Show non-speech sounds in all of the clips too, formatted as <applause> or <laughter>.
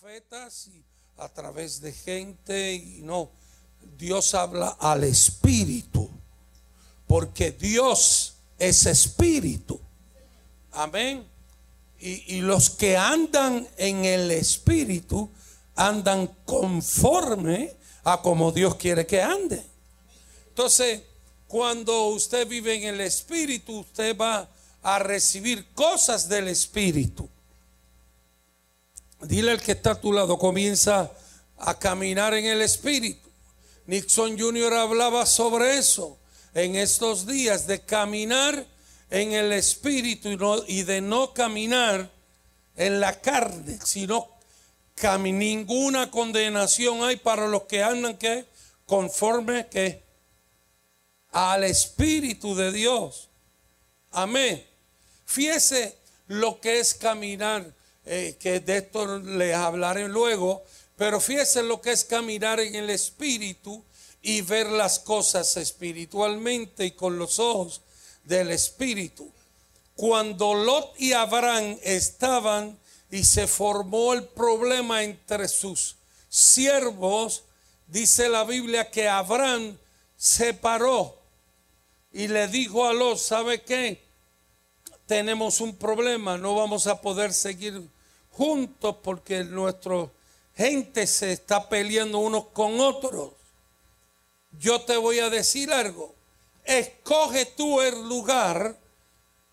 profetas y a través de gente y no. Dios habla al espíritu, porque Dios es espíritu. Amén. Y, y los que andan en el espíritu andan conforme a como Dios quiere que ande. Entonces, cuando usted vive en el espíritu, usted va a recibir cosas del espíritu. Dile al que está a tu lado, comienza a caminar en el espíritu. Nixon Jr. hablaba sobre eso en estos días, de caminar en el espíritu y, de no caminar en la carne, sino ninguna condenación hay para los que andan que conforme que al espíritu de Dios. Amén. Fíjese lo que es caminar, eh, que de esto les hablaré luego, pero fíjese lo que es caminar en el espíritu y ver las cosas espiritualmente y con los ojos del espíritu. Cuando Lot y Abraham estaban y se formó el problema entre sus siervos, dice la Biblia que Abraham se paró y le dijo a Lot, ¿sabe qué? Tenemos un problema, no vamos a poder seguir juntos porque nuestra gente se está peleando unos con otros. Yo te voy a decir algo. Escoge tú el lugar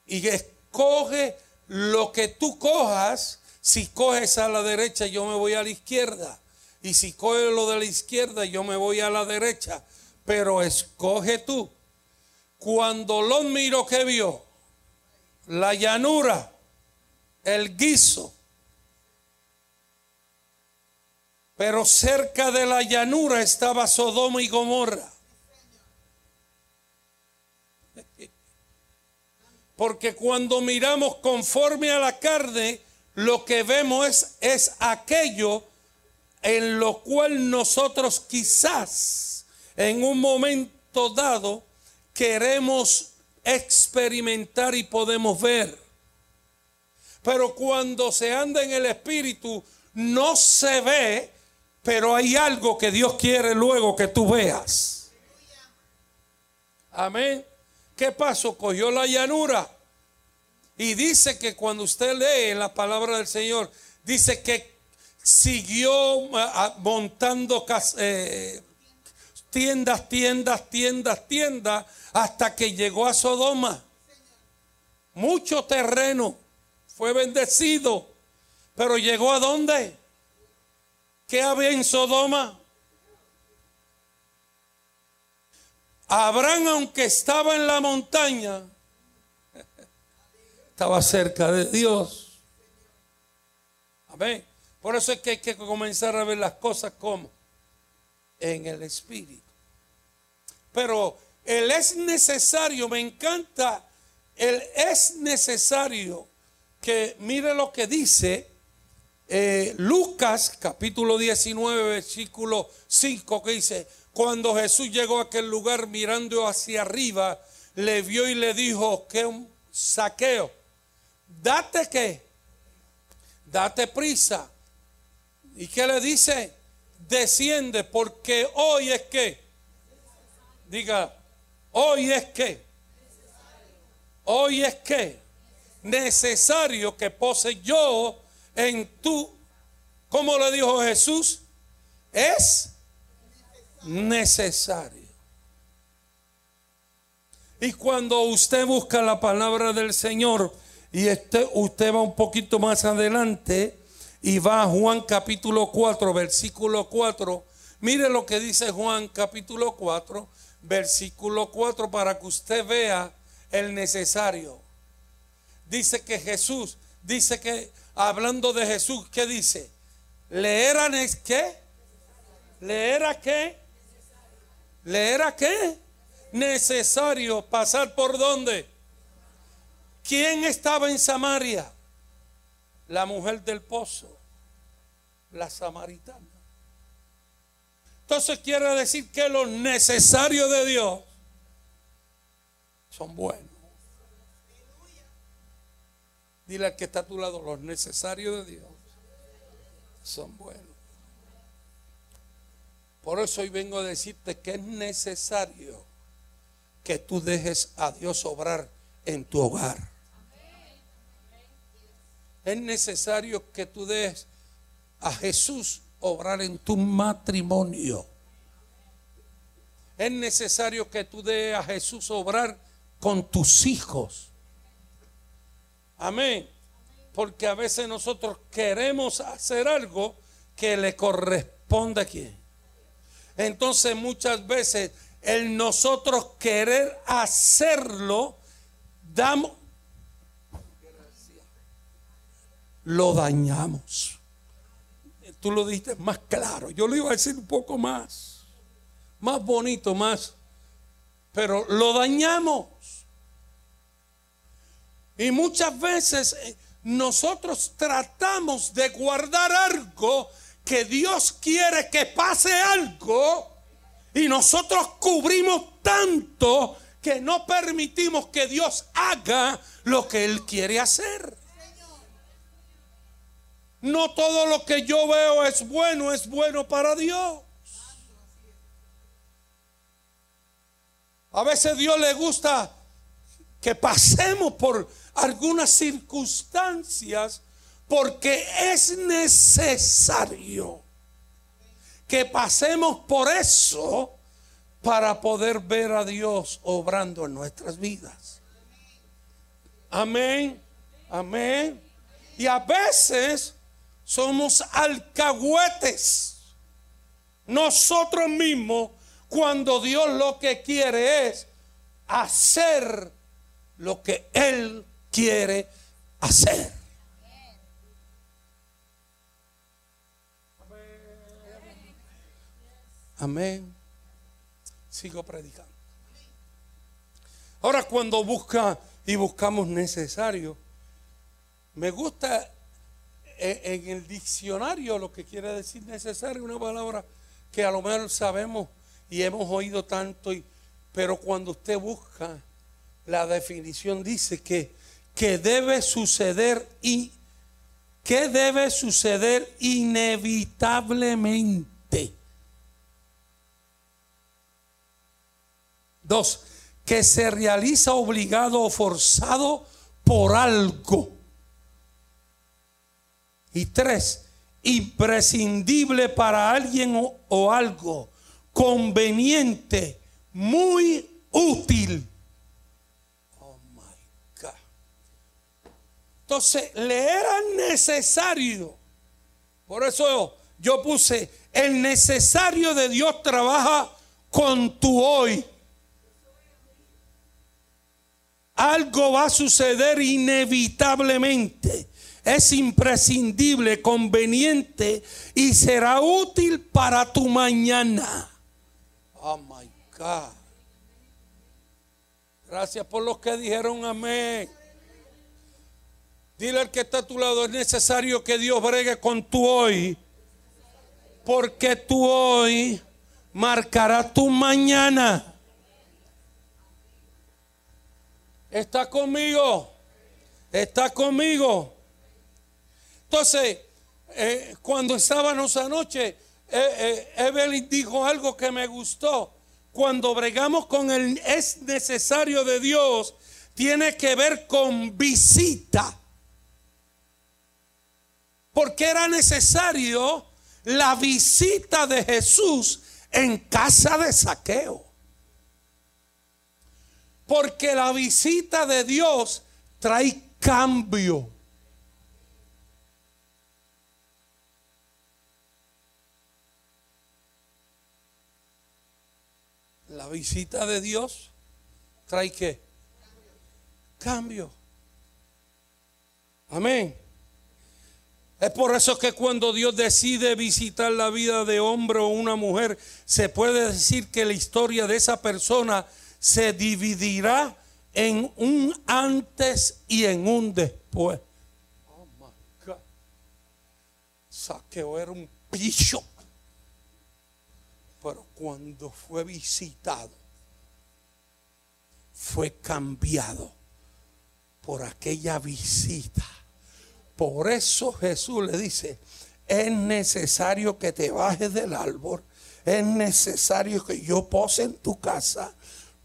y escoge lo que tú cojas. Si coges a la derecha, yo me voy a la izquierda. Y si coges lo de la izquierda, yo me voy a la derecha. Pero escoge tú. Cuando Lot miró, ¿qué vio? La llanura, el guiso. Pero cerca de la llanura estaba Sodoma y Gomorra. Porque cuando miramos conforme a la carne, lo que vemos es, es aquello en lo cual nosotros quizás en un momento dado queremos experimentar y podemos ver. Pero cuando se anda en el espíritu no se ve, pero hay algo que Dios quiere luego que tú veas. Amén. ¿Qué pasó? Cogió la llanura. Y dice que cuando usted lee la palabra del Señor, dice que siguió ah, montando cas- eh, tiendas, tiendas, tiendas, tiendas, hasta que llegó a Sodoma. Mucho terreno fue bendecido, pero llegó a dónde? ¿Qué había en Sodoma? Abraham, aunque estaba en la montaña, <laughs> estaba cerca de Dios. Amén. Por eso es que hay que comenzar a ver las cosas como en el Espíritu. Pero el es necesario, me encanta, el es necesario que mire lo que dice eh, Lucas capítulo 19 versículo 5 que dice, cuando Jesús llegó a aquel lugar mirando hacia arriba, le vio y le dijo que un saqueo, date que, date prisa. ¿Y qué le dice? Desciende porque hoy es que, diga, hoy es que, hoy es que, necesario que pose yo en tu, como le dijo Jesús, es necesario. Y cuando usted busca la palabra del Señor y este, usted va un poquito más adelante y va a Juan capítulo 4, versículo 4, mire lo que dice Juan capítulo 4, versículo 4 para que usted vea el necesario. Dice que Jesús, dice que hablando de Jesús, ¿qué dice? ¿Le era ne- qué? ¿Le era qué? ¿Le era qué? Necesario pasar por dónde? ¿Quién estaba en Samaria? La mujer del pozo, la samaritana. Entonces quiere decir que los necesarios de Dios son buenos. Dile al que está a tu lado, los necesarios de Dios son buenos. Por eso hoy vengo a decirte que es necesario que tú dejes a Dios obrar en tu hogar. Es necesario que tú dejes a Jesús obrar en tu matrimonio. Es necesario que tú dejes a Jesús obrar con tus hijos. Amén. Porque a veces nosotros queremos hacer algo que le corresponde a quién. Entonces muchas veces el nosotros querer hacerlo, damos, lo dañamos. Tú lo dijiste más claro. Yo lo iba a decir un poco más, más bonito, más, pero lo dañamos. Y muchas veces eh, nosotros tratamos de guardar algo que Dios quiere que pase algo y nosotros cubrimos tanto que no permitimos que Dios haga lo que Él quiere hacer. No todo lo que yo veo es bueno, es bueno para Dios. A veces Dios le gusta que pasemos por algunas circunstancias porque es necesario que pasemos por eso para poder ver a Dios obrando en nuestras vidas. Amén, amén. Y a veces somos alcahuetes nosotros mismos cuando Dios lo que quiere es hacer lo que Él quiere hacer. Amén. Sigo predicando. Ahora cuando busca y buscamos necesario, me gusta en el diccionario lo que quiere decir necesario, una palabra que a lo mejor sabemos y hemos oído tanto, y, pero cuando usted busca la definición dice que, que debe suceder y que debe suceder inevitablemente. Dos, que se realiza obligado o forzado por algo. Y tres, imprescindible para alguien o, algo, conveniente, muy útil Entonces le era necesario. Por eso yo puse, el necesario de Dios trabaja con tu hoy. Algo va a suceder inevitablemente. Es imprescindible, conveniente y será útil para tu mañana. Oh my God. Gracias por los que dijeron amén. Dile al que está a tu lado, es necesario que Dios bregue con tu hoy, porque tu hoy marcará tu mañana. ¿Está conmigo? ¿Está conmigo? Entonces, eh, cuando estábamos anoche, eh, eh, Evelyn dijo algo que me gustó. Cuando bregamos con el es necesario de Dios, tiene que ver con visita porque era necesario la visita de Jesús en casa de saqueo. Porque la visita de Dios trae cambio. La visita de Dios trae qué? Cambio. Amén. Es por eso que cuando Dios decide visitar la vida de hombre o una mujer, se puede decir que la historia de esa persona se dividirá en un antes y en un después. Oh my God. Saqueo era un pillo. Pero cuando fue visitado, fue cambiado por aquella visita por eso Jesús le dice, es necesario que te bajes del árbol, es necesario que yo pose en tu casa,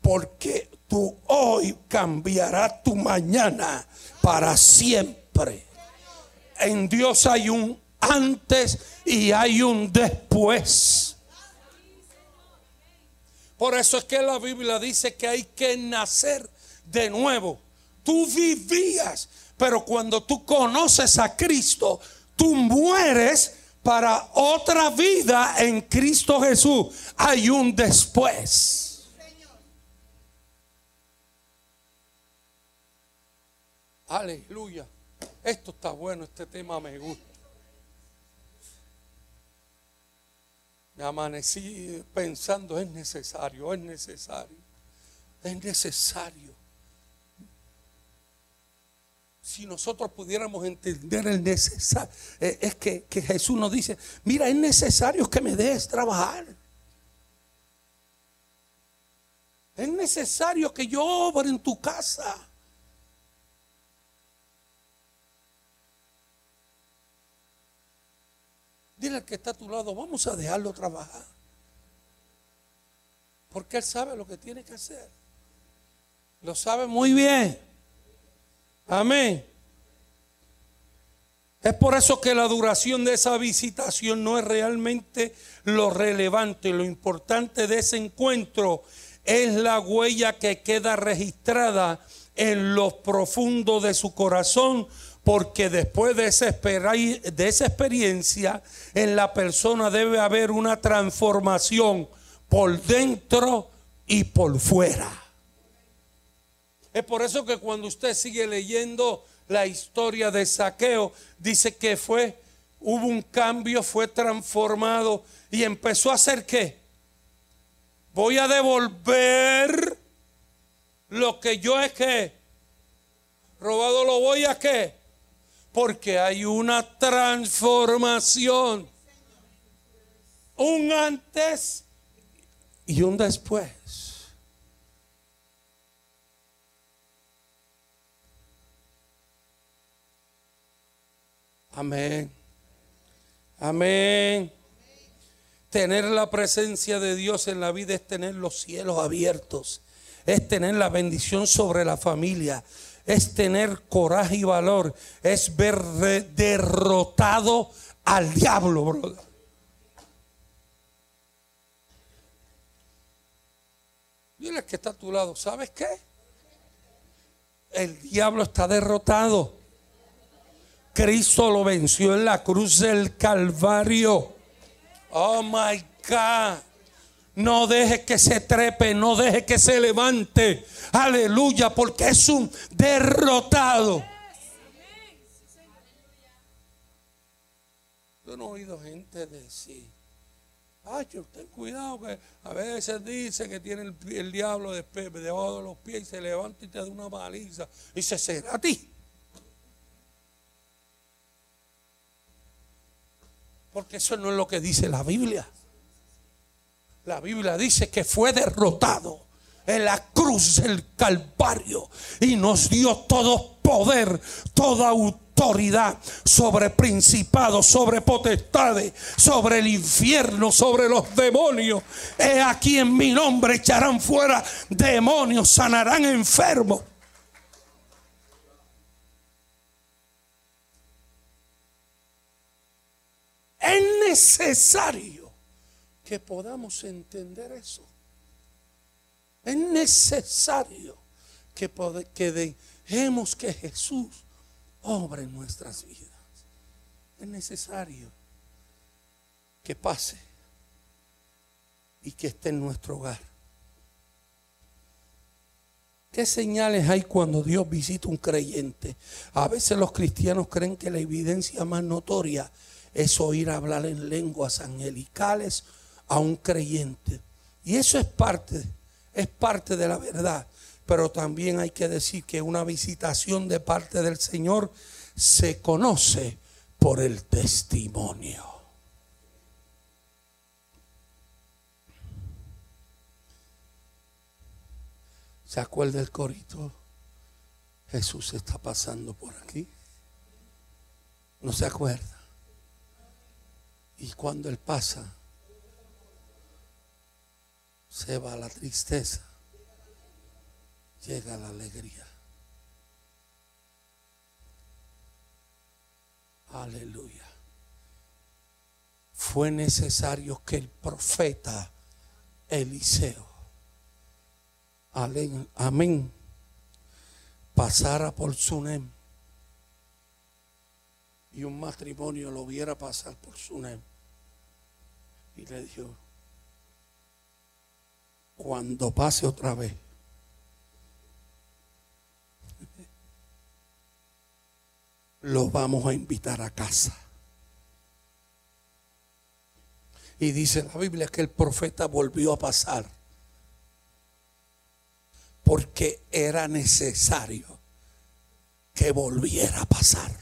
porque tú hoy cambiarás tu mañana para siempre. En Dios hay un antes y hay un después. Por eso es que la Biblia dice que hay que nacer de nuevo. Tú vivías, pero cuando tú conoces a Cristo, tú mueres para otra vida en Cristo Jesús. Hay un después. Aleluya. Esto está bueno, este tema me gusta. Amanecí pensando, es necesario, es necesario, es necesario. Si nosotros pudiéramos entender el necesario, eh, es que, que Jesús nos dice, mira, es necesario que me dejes trabajar. Es necesario que yo obre en tu casa. Dile al que está a tu lado, vamos a dejarlo trabajar. Porque él sabe lo que tiene que hacer. Lo sabe muy bien. Amén. Es por eso que la duración de esa visitación no es realmente lo relevante. Lo importante de ese encuentro es la huella que queda registrada en lo profundo de su corazón porque después de esa, de esa experiencia en la persona debe haber una transformación por dentro y por fuera. Es por eso que cuando usted sigue leyendo la historia de Saqueo, dice que fue, hubo un cambio, fue transformado y empezó a hacer qué? Voy a devolver lo que yo es que robado lo voy a qué? Porque hay una transformación. Un antes y un después. Amén. Amén. Tener la presencia de Dios en la vida es tener los cielos abiertos, es tener la bendición sobre la familia, es tener coraje y valor, es ver derrotado al diablo, brother. Dile que está a tu lado, ¿sabes qué? El diablo está derrotado. Cristo lo venció en la cruz del Calvario. Oh my God. No deje que se trepe, no deje que se levante. Aleluya, porque es un derrotado. Yo no he oído gente decir, ay, ten cuidado que a veces dice que tiene el, diablo debajo de los pies y se levanta y te da una baliza y se será a ti. Porque eso no es lo que dice la Biblia. La Biblia dice que fue derrotado en la cruz del Calvario y nos dio todo poder, toda autoridad sobre principados, sobre potestades, sobre el infierno, sobre los demonios. He aquí en mi nombre echarán fuera demonios, sanarán enfermos. Es necesario que podamos entender eso. Es necesario que, que dejemos que Jesús obre en nuestras vidas. Es necesario que pase y que esté en nuestro hogar. ¿Qué señales hay cuando Dios visita un creyente? A veces los cristianos creen que la evidencia más notoria es oír hablar en lenguas angelicales a un creyente. Y eso es parte, es parte de la verdad. Pero también hay que decir que una visitación de parte del Señor se conoce por el testimonio. ¿Se acuerda el corito? Jesús está pasando por aquí. ¿No se acuerda? Y cuando Él pasa, se va la tristeza, llega la alegría. Aleluya. Fue necesario que el profeta Eliseo, amén, pasara por Sunem y un matrimonio lo viera pasar por Sunem y le dijo, cuando pase otra vez, lo vamos a invitar a casa. Y dice la Biblia que el profeta volvió a pasar porque era necesario que volviera a pasar.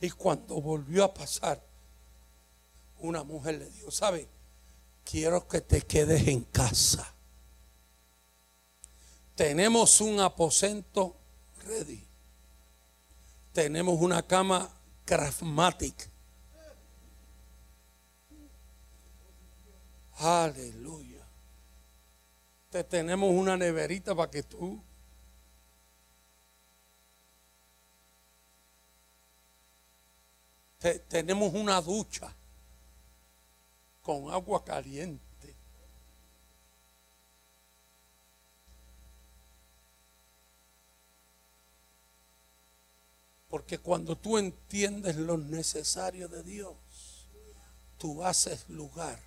Y cuando volvió a pasar, una mujer le dijo, ¿sabe? Quiero que te quedes en casa. Tenemos un aposento ready. Tenemos una cama Craftmatic. Aleluya. Te tenemos una neverita para que tú tenemos una ducha con agua caliente. Porque cuando tú entiendes lo necesario de Dios, tú haces lugar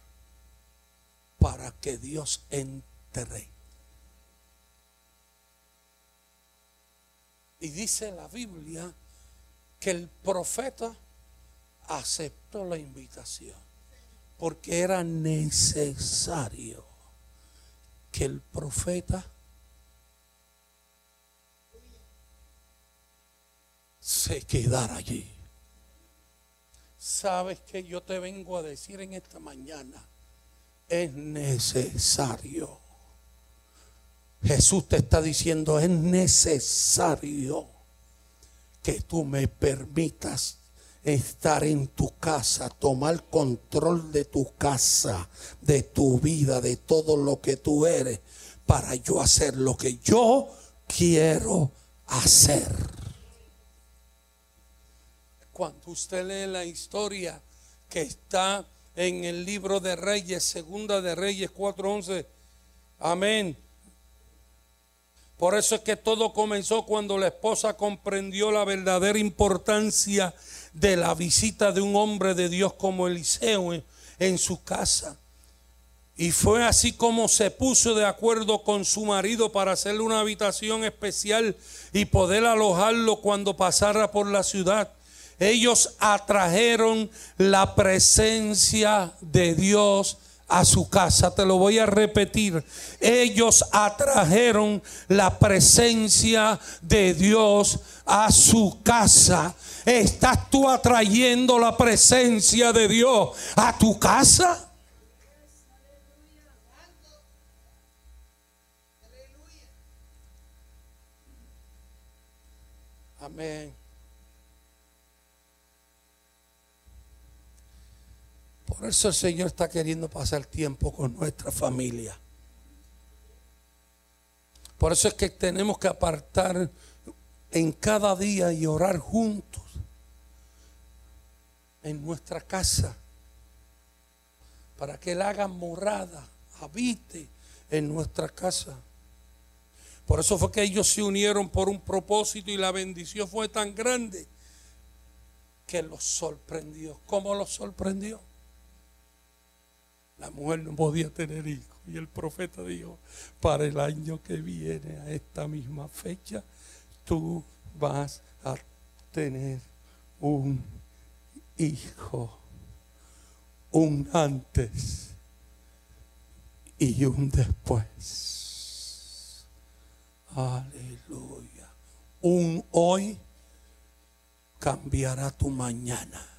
para que Dios entre. Y dice la Biblia que el profeta aceptó la invitación porque era necesario que el profeta se quedara allí. Sabes que yo te vengo a decir en esta mañana es necesario. Jesús te está diciendo, es necesario que tú me permitas estar en tu casa, tomar control de tu casa, de tu vida, de todo lo que tú eres, para yo hacer lo que yo quiero hacer. Cuando usted lee la historia que está en el libro de Reyes, segunda de Reyes 4:11. Amén. Por eso es que todo comenzó cuando la esposa comprendió la verdadera importancia de la visita de un hombre de Dios como Eliseo en, en su casa. Y fue así como se puso de acuerdo con su marido para hacerle una habitación especial y poder alojarlo cuando pasara por la ciudad ellos atrajeron la presencia de Dios a su casa. Te lo voy a repetir. Ellos atrajeron la presencia de Dios a su casa. ¿Estás tú atrayendo la presencia de Dios a tu casa? Amén. Por eso el Señor está queriendo pasar tiempo con nuestra familia. Por eso es que tenemos que apartar en cada día y orar juntos en nuestra casa para que Él haga morada, habite en nuestra casa. Por eso fue que ellos se unieron por un propósito y la bendición fue tan grande que los sorprendió. ¿Cómo los sorprendió? La mujer no podía tener hijos. Y el profeta dijo, para el año que viene, a esta misma fecha, tú vas a tener un hijo, un antes y un después. Aleluya. Un hoy cambiará tu mañana.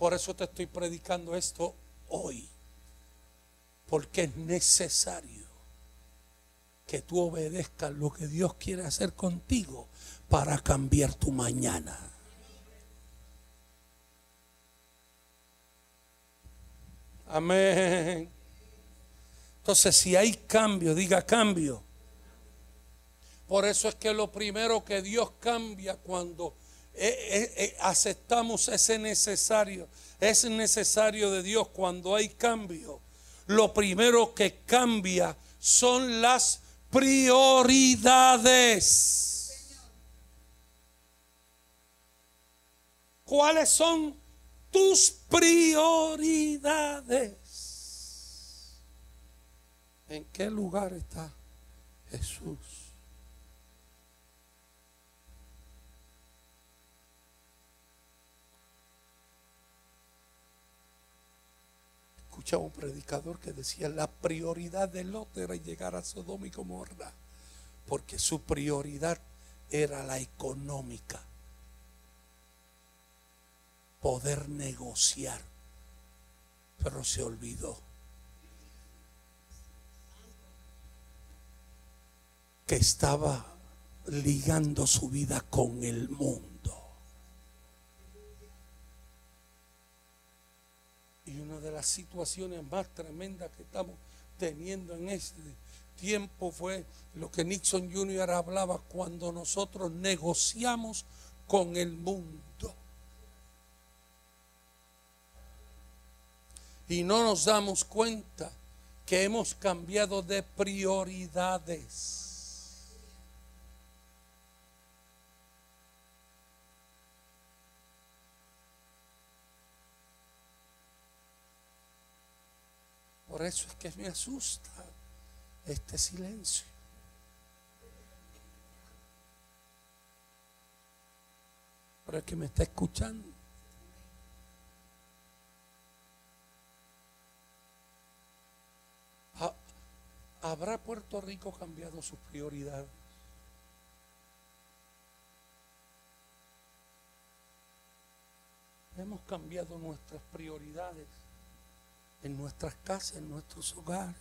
Por eso te estoy predicando esto hoy. Porque es necesario que tú obedezcas lo que Dios quiere hacer contigo para cambiar tu mañana. Amén. Entonces, si hay cambio, diga cambio. Por eso es que lo primero que Dios cambia cuando eh, eh, eh, aceptamos ese necesario, es necesario de Dios cuando hay cambio. Lo primero que cambia son las prioridades. ¿Cuáles son tus prioridades? ¿En qué lugar está Jesús? Escuchaba un predicador que decía la prioridad de Lot era llegar a Sodoma y Gomorra, porque su prioridad era la económica, poder negociar, pero se olvidó que estaba ligando su vida con el mundo. Y una de las situaciones más tremendas que estamos teniendo en este tiempo fue lo que Nixon Jr. hablaba cuando nosotros negociamos con el mundo. Y no nos damos cuenta que hemos cambiado de prioridades. Por eso es que me asusta este silencio. Por el que me está escuchando. ¿Habrá Puerto Rico cambiado sus prioridades? Hemos cambiado nuestras prioridades en nuestras casas, en nuestros hogares.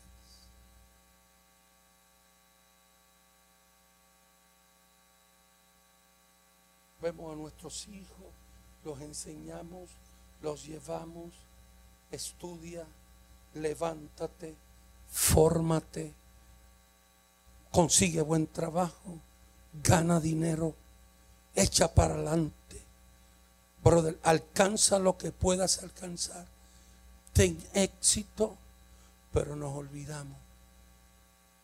Vemos a nuestros hijos, los enseñamos, los llevamos, estudia, levántate, fórmate, consigue buen trabajo, gana dinero, echa para adelante. Brother, alcanza lo que puedas alcanzar ten éxito, pero nos olvidamos.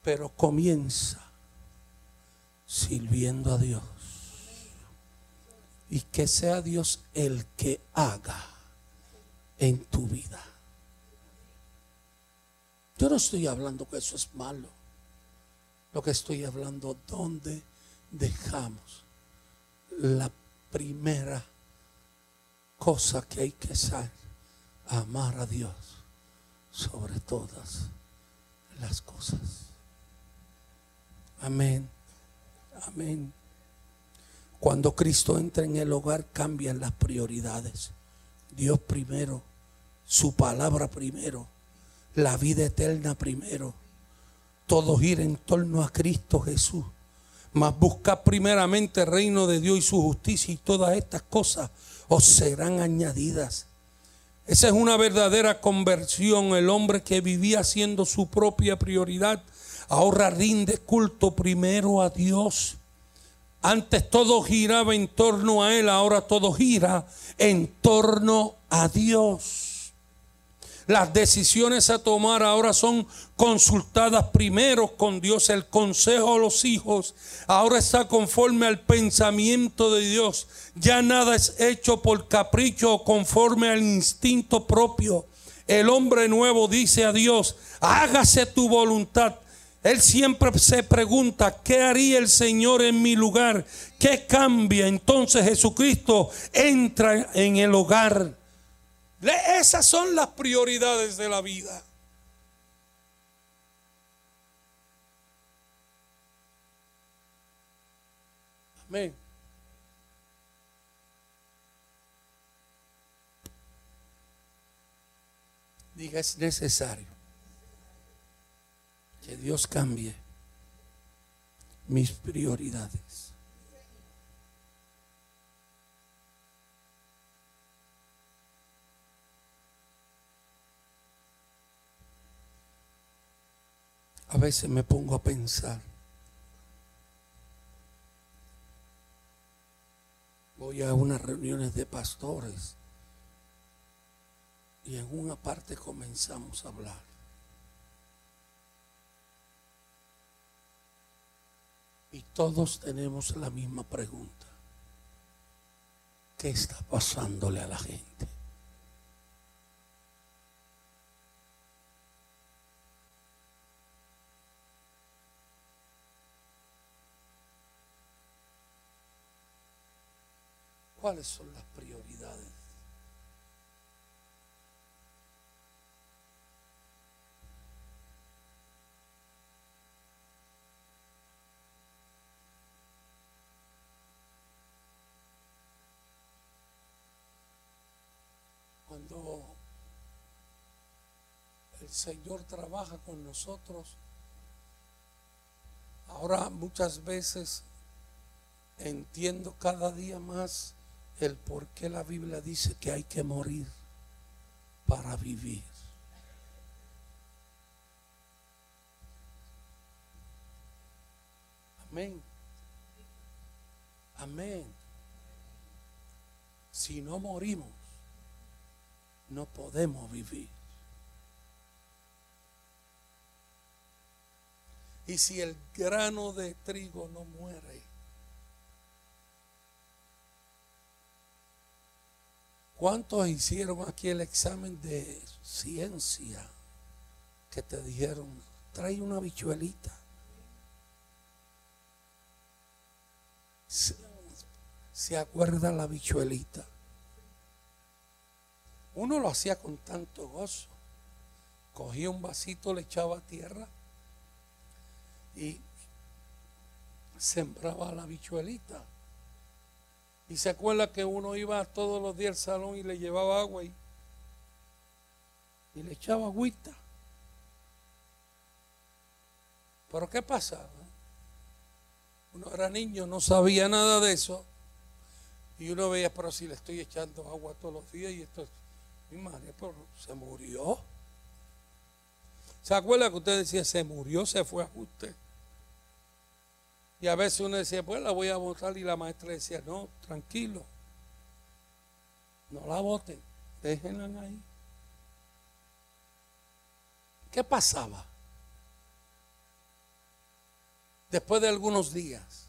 Pero comienza sirviendo a Dios. Y que sea Dios el que haga en tu vida. Yo no estoy hablando que eso es malo. Lo que estoy hablando, ¿dónde dejamos la primera cosa que hay que hacer? Amar a Dios sobre todas las cosas. Amén. Amén. Cuando Cristo entra en el hogar cambian las prioridades. Dios primero, su palabra primero, la vida eterna primero. Todo gira en torno a Cristo Jesús. Mas busca primeramente el reino de Dios y su justicia y todas estas cosas os serán añadidas. Esa es una verdadera conversión. El hombre que vivía siendo su propia prioridad, ahora rinde culto primero a Dios. Antes todo giraba en torno a Él, ahora todo gira en torno a Dios. Las decisiones a tomar ahora son consultadas primero con Dios. El consejo a los hijos ahora está conforme al pensamiento de Dios. Ya nada es hecho por capricho o conforme al instinto propio. El hombre nuevo dice a Dios, hágase tu voluntad. Él siempre se pregunta, ¿qué haría el Señor en mi lugar? ¿Qué cambia? Entonces Jesucristo entra en el hogar esas son las prioridades de la vida. Amén. Diga, es necesario que Dios cambie mis prioridades. A veces me pongo a pensar. Voy a unas reuniones de pastores y en una parte comenzamos a hablar. Y todos tenemos la misma pregunta. ¿Qué está pasándole a la gente? ¿Cuáles son las prioridades? Cuando el Señor trabaja con nosotros, ahora muchas veces entiendo cada día más el por qué la Biblia dice que hay que morir para vivir. Amén. Amén. Si no morimos, no podemos vivir. Y si el grano de trigo no muere, ¿cuántos hicieron aquí el examen de ciencia que te dijeron, trae una bichuelita? ¿Se, se acuerda la bichuelita? Uno lo hacía con tanto gozo. Cogía un vasito, le echaba tierra y sembraba la bichuelita. Y se acuerda que uno iba todos los días al salón y le llevaba agua y, y le echaba agüita. Pero ¿qué pasaba? Uno era niño, no sabía nada de eso. Y uno veía, pero si le estoy echando agua todos los días y esto, mi madre, pero se murió. ¿Se acuerda que usted decía, se murió, se fue a usted? Y a veces uno decía, pues la voy a votar y la maestra decía, no, tranquilo, no la voten, déjenla ahí. ¿Qué pasaba? Después de algunos días,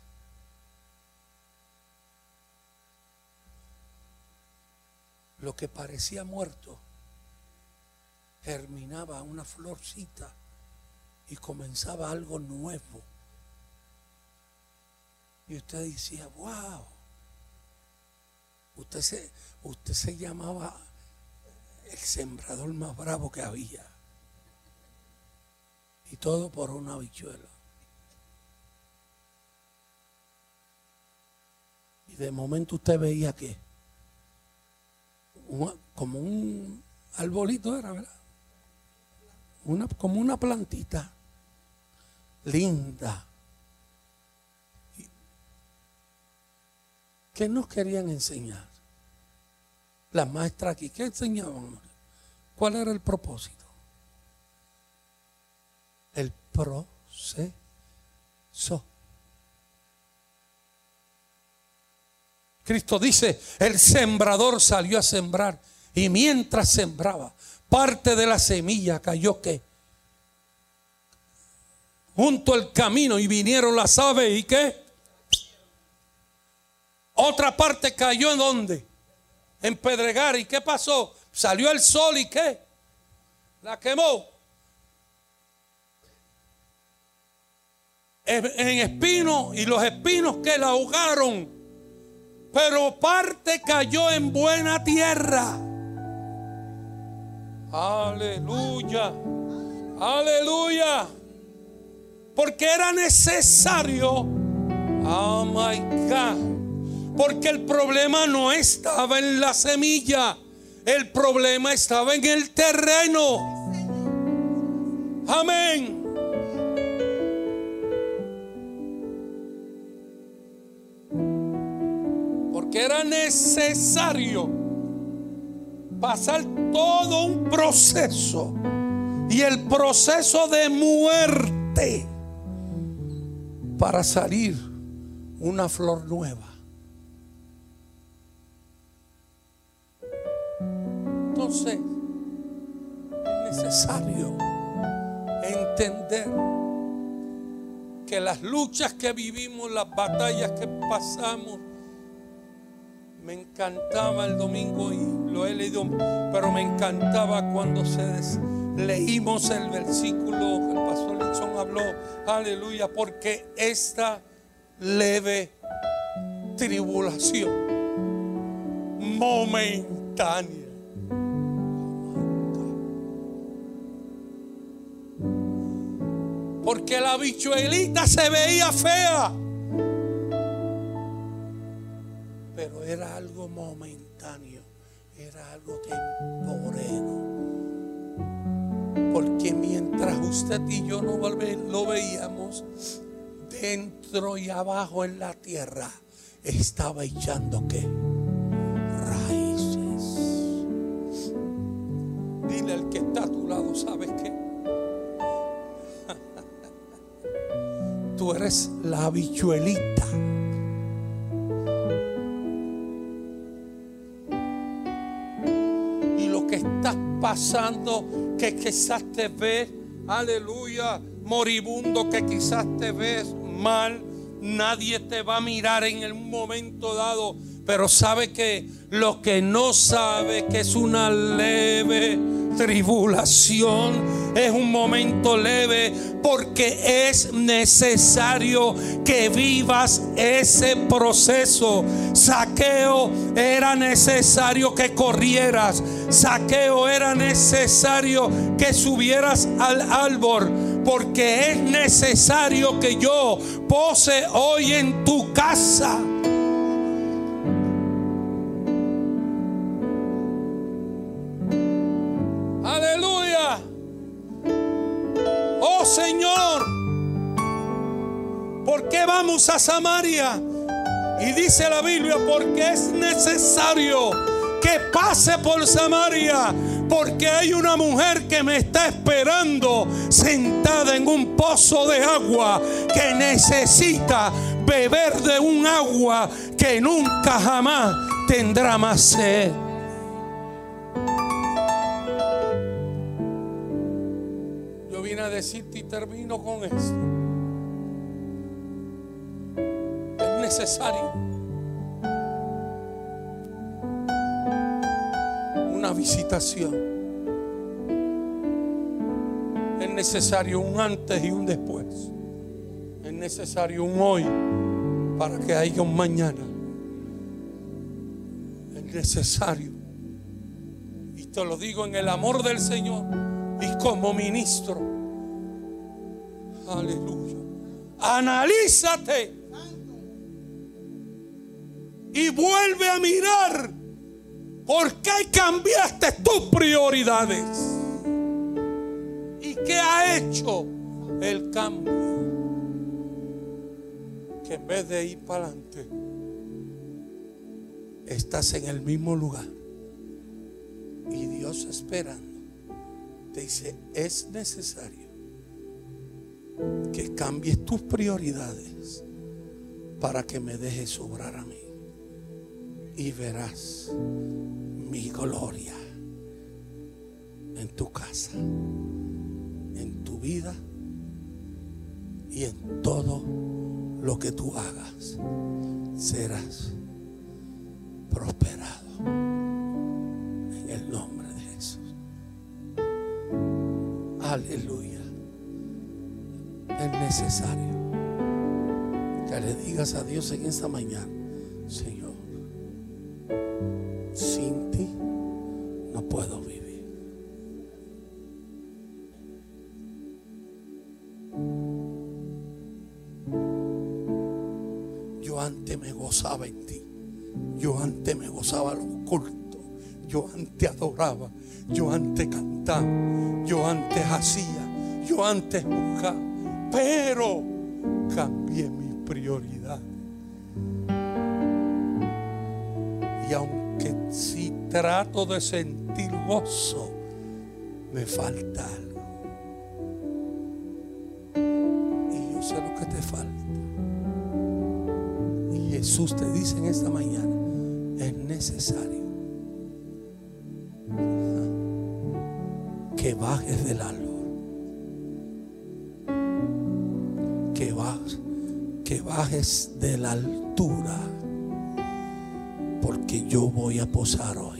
lo que parecía muerto germinaba una florcita y comenzaba algo nuevo. Y usted decía, wow, usted se, usted se llamaba el sembrador más bravo que había. Y todo por una habichuela. Y de momento usted veía que como un arbolito era, ¿verdad? Una, como una plantita linda. Y- ¿Qué nos querían enseñar? Las maestras aquí, ¿qué enseñaban? ¿Cuál era el propósito? El proceso. Cristo dice, el sembrador salió a sembrar y mientras sembraba, parte de la semilla cayó que junto al camino y vinieron las aves y qué. Otra parte cayó en donde? En Pedregar. ¿Y qué pasó? Salió el sol y qué? La quemó. En en espino y los espinos que la ahogaron pero parte cayó en buena tierra. Aleluya, aleluya. Porque era necesario, oh my God, porque el problema no estaba en la semilla, el problema estaba en el terreno. Amén. Porque era necesario pasar todo un proceso. Y el proceso de muerte para salir una flor nueva. Entonces, es necesario entender que las luchas que vivimos, las batallas que pasamos, me encantaba el domingo y lo he leído, pero me encantaba cuando leímos el versículo que el pastor Linson habló, aleluya, porque esta leve tribulación momentánea porque la bichuelita se veía fea. Pero era algo momentáneo, era algo temporero. Porque mientras usted y yo no lo veíamos, dentro y abajo en la tierra estaba echando qué? Raíces. Dile al que está a tu lado, ¿sabes qué? Tú eres la habichuelita. Y lo que estás pasando, que quizás te ves, aleluya, moribundo, que quizás te ves mal, nadie te va a mirar en el momento dado, pero sabe que lo que no sabe que es una leve tribulación es un momento leve porque es necesario que vivas ese proceso. Saqueo era necesario que corrieras. Saqueo era necesario que subieras al árbol porque es necesario que yo pose hoy en tu casa. Vamos a Samaria? Y dice la Biblia, porque es necesario que pase por Samaria, porque hay una mujer que me está esperando sentada en un pozo de agua que necesita beber de un agua que nunca jamás tendrá más sed. decirte y termino con esto. Necesario una visitación. Es necesario un antes y un después. Es necesario un hoy para que haya un mañana. Es necesario. Y te lo digo en el amor del Señor y como ministro Aleluya. Analízate. Y vuelve a mirar por qué cambiaste tus prioridades. ¿Y qué ha hecho el cambio? Que en vez de ir para adelante, estás en el mismo lugar. Y Dios esperando. Te dice, es necesario que cambies tus prioridades para que me dejes obrar a mí. Y verás mi gloria en tu casa, en tu vida y en todo lo que tú hagas. Serás prosperado en el nombre de Jesús. Aleluya es necesario que le digas a Dios en esta mañana, Señor, sin ti no puedo vivir. Yo antes me gozaba en ti. Yo antes me gozaba los cultos. Yo antes adoraba. Yo antes cantaba. Yo antes hacía. Yo antes buscaba pero cambié mi prioridad. Trato de sentir gozo, me falta algo. sé lo que te falta. Y Jesús te dice en esta mañana, es necesario que bajes del árbol. Que bajes, que bajes de la altura. Porque yo voy a posar hoy